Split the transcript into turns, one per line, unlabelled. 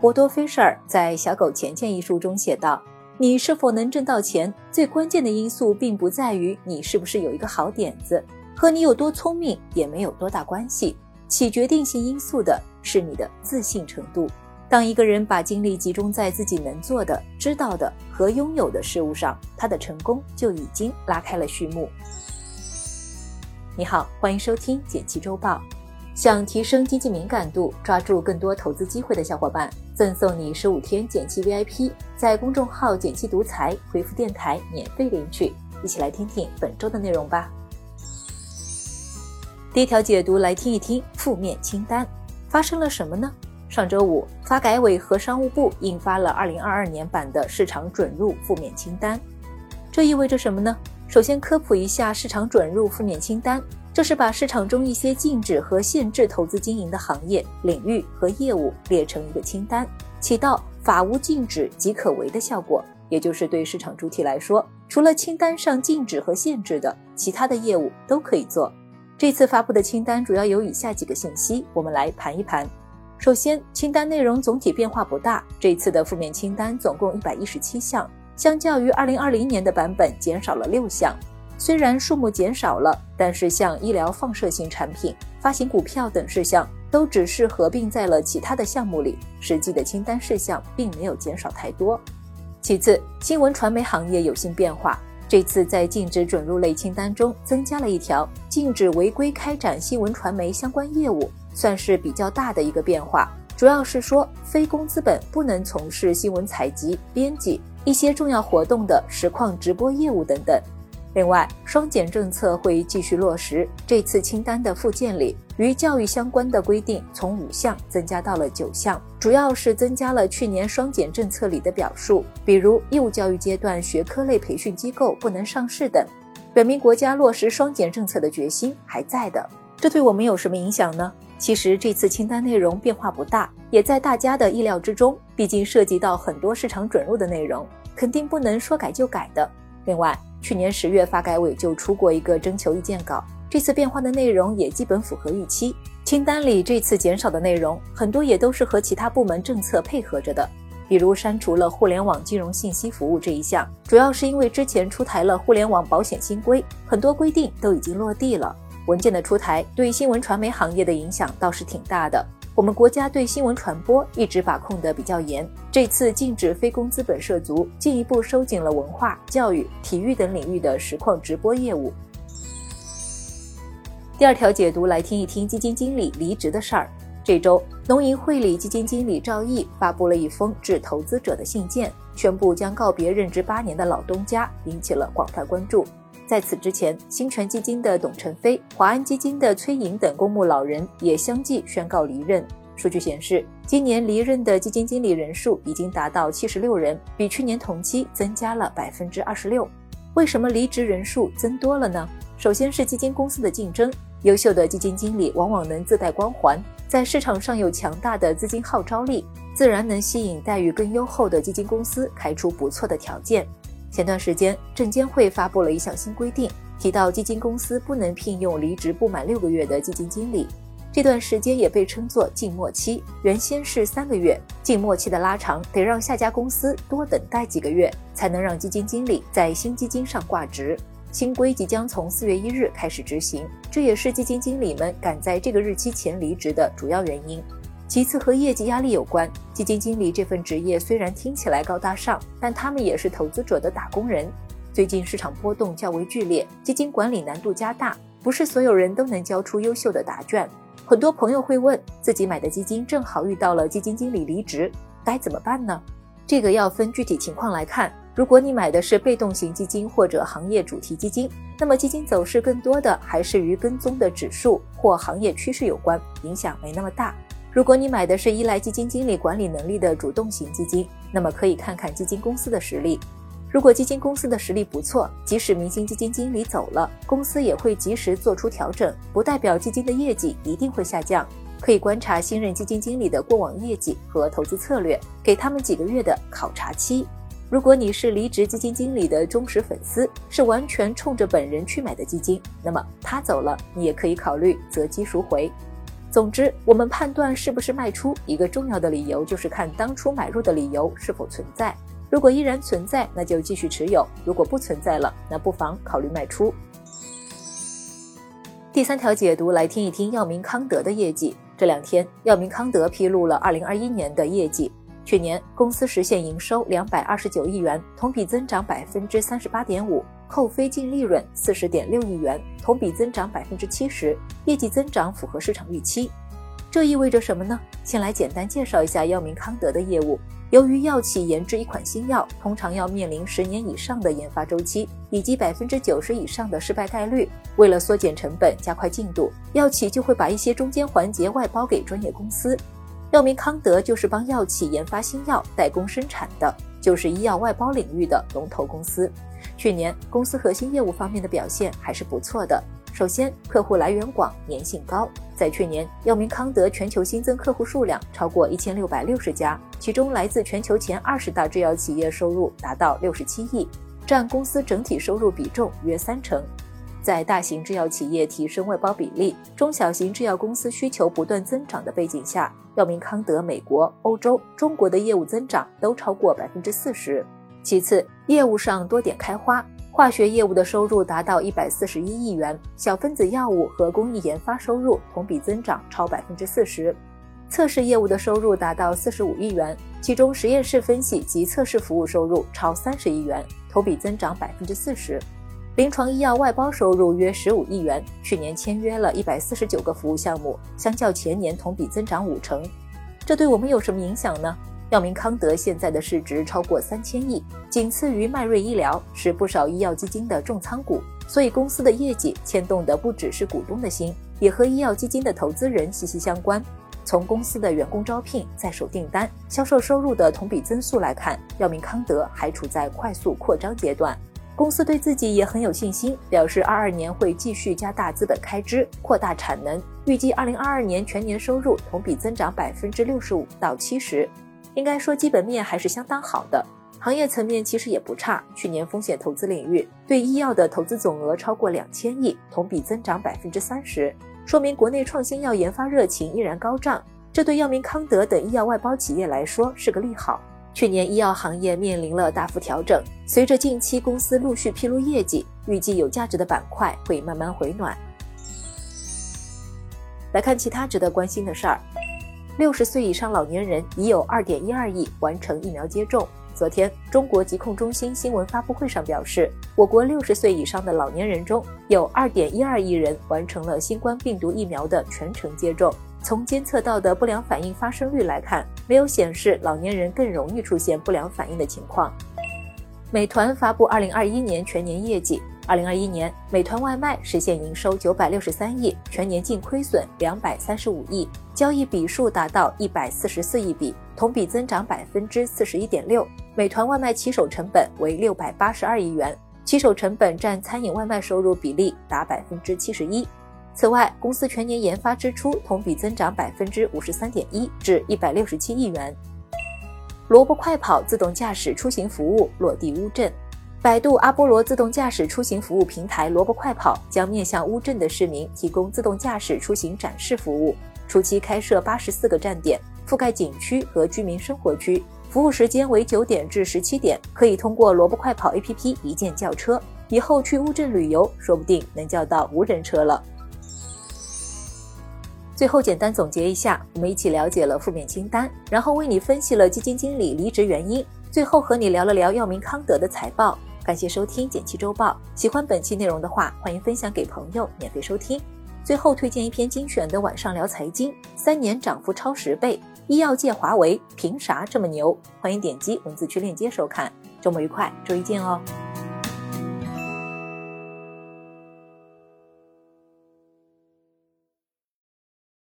波多菲舍尔在《小狗钱钱》一书中写道：“你是否能挣到钱，最关键的因素并不在于你是不是有一个好点子，和你有多聪明也没有多大关系。起决定性因素的是你的自信程度。当一个人把精力集中在自己能做的、知道的和拥有的事物上，他的成功就已经拉开了序幕。”你好，欢迎收听简七周报。想提升经济敏感度，抓住更多投资机会的小伙伴，赠送你十五天减七 VIP，在公众号“减七独裁回复“电台”免费领取。一起来听听本周的内容吧。第一条解读来听一听负面清单发生了什么呢？上周五，发改委和商务部印发了二零二二年版的市场准入负面清单，这意味着什么呢？首先科普一下市场准入负面清单。这是把市场中一些禁止和限制投资经营的行业、领域和业务列成一个清单，起到法无禁止即可为的效果。也就是对市场主体来说，除了清单上禁止和限制的，其他的业务都可以做。这次发布的清单主要有以下几个信息，我们来盘一盘。首先，清单内容总体变化不大，这次的负面清单总共一百一十七项，相较于二零二零年的版本减少了六项。虽然数目减少了，但是像医疗放射性产品、发行股票等事项都只是合并在了其他的项目里，实际的清单事项并没有减少太多。其次，新闻传媒行业有新变化，这次在禁止准入类清单中增加了一条，禁止违规开展新闻传媒相关业务，算是比较大的一个变化。主要是说，非公资本不能从事新闻采集、编辑一些重要活动的实况直播业务等等。另外，双减政策会继续落实。这次清单的附件里，与教育相关的规定从五项增加到了九项，主要是增加了去年双减政策里的表述，比如义务教育阶段学科类培训机构不能上市等，表明国家落实双减政策的决心还在的。这对我们有什么影响呢？其实这次清单内容变化不大，也在大家的意料之中。毕竟涉及到很多市场准入的内容，肯定不能说改就改的。另外，去年十月，发改委就出过一个征求意见稿，这次变化的内容也基本符合预期。清单里这次减少的内容，很多也都是和其他部门政策配合着的，比如删除了互联网金融信息服务这一项，主要是因为之前出台了互联网保险新规，很多规定都已经落地了。文件的出台对新闻传媒行业的影响倒是挺大的。我们国家对新闻传播一直把控的比较严，这次禁止非公资本涉足，进一步收紧了文化、教育、体育等领域的实况直播业务。第二条解读来听一听基金经理离职的事儿。这周，农银汇理基金经理赵毅发布了一封致投资者的信件，宣布将告别任职八年的老东家，引起了广泛关注。在此之前，新泉基金的董承飞、华安基金的崔颖等公募老人也相继宣告离任。数据显示，今年离任的基金经理人数已经达到七十六人，比去年同期增加了百分之二十六。为什么离职人数增多了呢？首先是基金公司的竞争，优秀的基金经理往往能自带光环，在市场上有强大的资金号召力，自然能吸引待遇更优厚的基金公司开出不错的条件。前段时间，证监会发布了一项新规定，提到基金公司不能聘用离职不满六个月的基金经理。这段时间也被称作静默期，原先是三个月，静默期的拉长得让下家公司多等待几个月，才能让基金经理在新基金上挂职。新规即将从四月一日开始执行，这也是基金经理们赶在这个日期前离职的主要原因。其次和业绩压力有关，基金经理这份职业虽然听起来高大上，但他们也是投资者的打工人。最近市场波动较为剧烈，基金管理难度加大，不是所有人都能交出优秀的答卷。很多朋友会问，自己买的基金正好遇到了基金经理离职，该怎么办呢？这个要分具体情况来看。如果你买的是被动型基金或者行业主题基金，那么基金走势更多的还是与跟踪的指数或行业趋势有关，影响没那么大。如果你买的是依赖基金经理管理能力的主动型基金，那么可以看看基金公司的实力。如果基金公司的实力不错，即使明星基金经理走了，公司也会及时做出调整，不代表基金的业绩一定会下降。可以观察新任基金经理的过往业绩和投资策略，给他们几个月的考察期。如果你是离职基金经理的忠实粉丝，是完全冲着本人去买的基金，那么他走了，你也可以考虑择机赎回。总之，我们判断是不是卖出，一个重要的理由就是看当初买入的理由是否存在。如果依然存在，那就继续持有；如果不存在了，那不妨考虑卖出。第三条解读，来听一听药明康德的业绩。这两天，药明康德披露了二零二一年的业绩。去年公司实现营收两百二十九亿元，同比增长百分之三十八点五，扣非净利润四十点六亿元，同比增长百分之七十，业绩增长符合市场预期。这意味着什么呢？先来简单介绍一下药明康德的业务。由于药企研制一款新药，通常要面临十年以上的研发周期，以及百分之九十以上的失败概率。为了缩减成本、加快进度，药企就会把一些中间环节外包给专业公司。药明康德就是帮药企研发新药、代工生产的，就是医药外包领域的龙头公司。去年公司核心业务方面的表现还是不错的。首先，客户来源广、粘性高。在去年，药明康德全球新增客户数量超过一千六百六十家，其中来自全球前二十大制药企业收入达到六十七亿，占公司整体收入比重约三成。在大型制药企业提升外包比例，中小型制药公司需求不断增长的背景下，药明康德美国、欧洲、中国的业务增长都超过百分之四十。其次，业务上多点开花，化学业务的收入达到一百四十一亿元，小分子药物和工艺研发收入同比增长超百分之四十。测试业务的收入达到四十五亿元，其中实验室分析及测试服务收入超三十亿元，同比增长百分之四十。临床医药外包收入约十五亿元，去年签约了一百四十九个服务项目，相较前年同比增长五成。这对我们有什么影响呢？药明康德现在的市值超过三千亿，仅次于迈瑞医疗，是不少医药基金的重仓股。所以公司的业绩牵动的不只是股东的心，也和医药基金的投资人息息相关。从公司的员工招聘、在手订单、销售收入的同比增速来看，药明康德还处在快速扩张阶段。公司对自己也很有信心，表示二二年会继续加大资本开支，扩大产能，预计二零二二年全年收入同比增长百分之六十五到七十。应该说基本面还是相当好的，行业层面其实也不差。去年风险投资领域对医药的投资总额超过两千亿，同比增长百分之三十，说明国内创新药研发热情依然高涨，这对药明康德等医药外包企业来说是个利好。去年医药行业面临了大幅调整，随着近期公司陆续披露业绩，预计有价值的板块会慢慢回暖。来看其他值得关心的事儿，六十岁以上老年人已有二点一二亿完成疫苗接种。昨天，中国疾控中心新闻发布会上表示，我国六十岁以上的老年人中有二点一二亿人完成了新冠病毒疫苗的全程接种。从监测到的不良反应发生率来看，没有显示老年人更容易出现不良反应的情况。美团发布二零二一年全年业绩，二零二一年美团外卖实现营收九百六十三亿，全年净亏损两百三十五亿，交易笔数达到一百四十四亿笔，同比增长百分之四十一点六。美团外卖骑手成本为六百八十二亿元，骑手成本占餐饮外卖收入比例达百分之七十一。此外，公司全年研发支出同比增长百分之五十三点一，至一百六十七亿元。萝卜快跑自动驾驶出行服务落地乌镇，百度阿波罗自动驾驶出行服务平台萝卜快跑将面向乌镇的市民提供自动驾驶出行展示服务。初期开设八十四个站点，覆盖景区和居民生活区，服务时间为九点至十七点，可以通过萝卜快跑 APP 一键叫车。以后去乌镇旅游，说不定能叫到无人车了。最后简单总结一下，我们一起了解了负面清单，然后为你分析了基金经理离职原因，最后和你聊了聊药明康德的财报。感谢收听简七周报，喜欢本期内容的话，欢迎分享给朋友免费收听。最后推荐一篇精选的晚上聊财经，三年涨幅超十倍，医药界华为凭啥这么牛？欢迎点击文字区链接收看。周末愉快，周一见哦。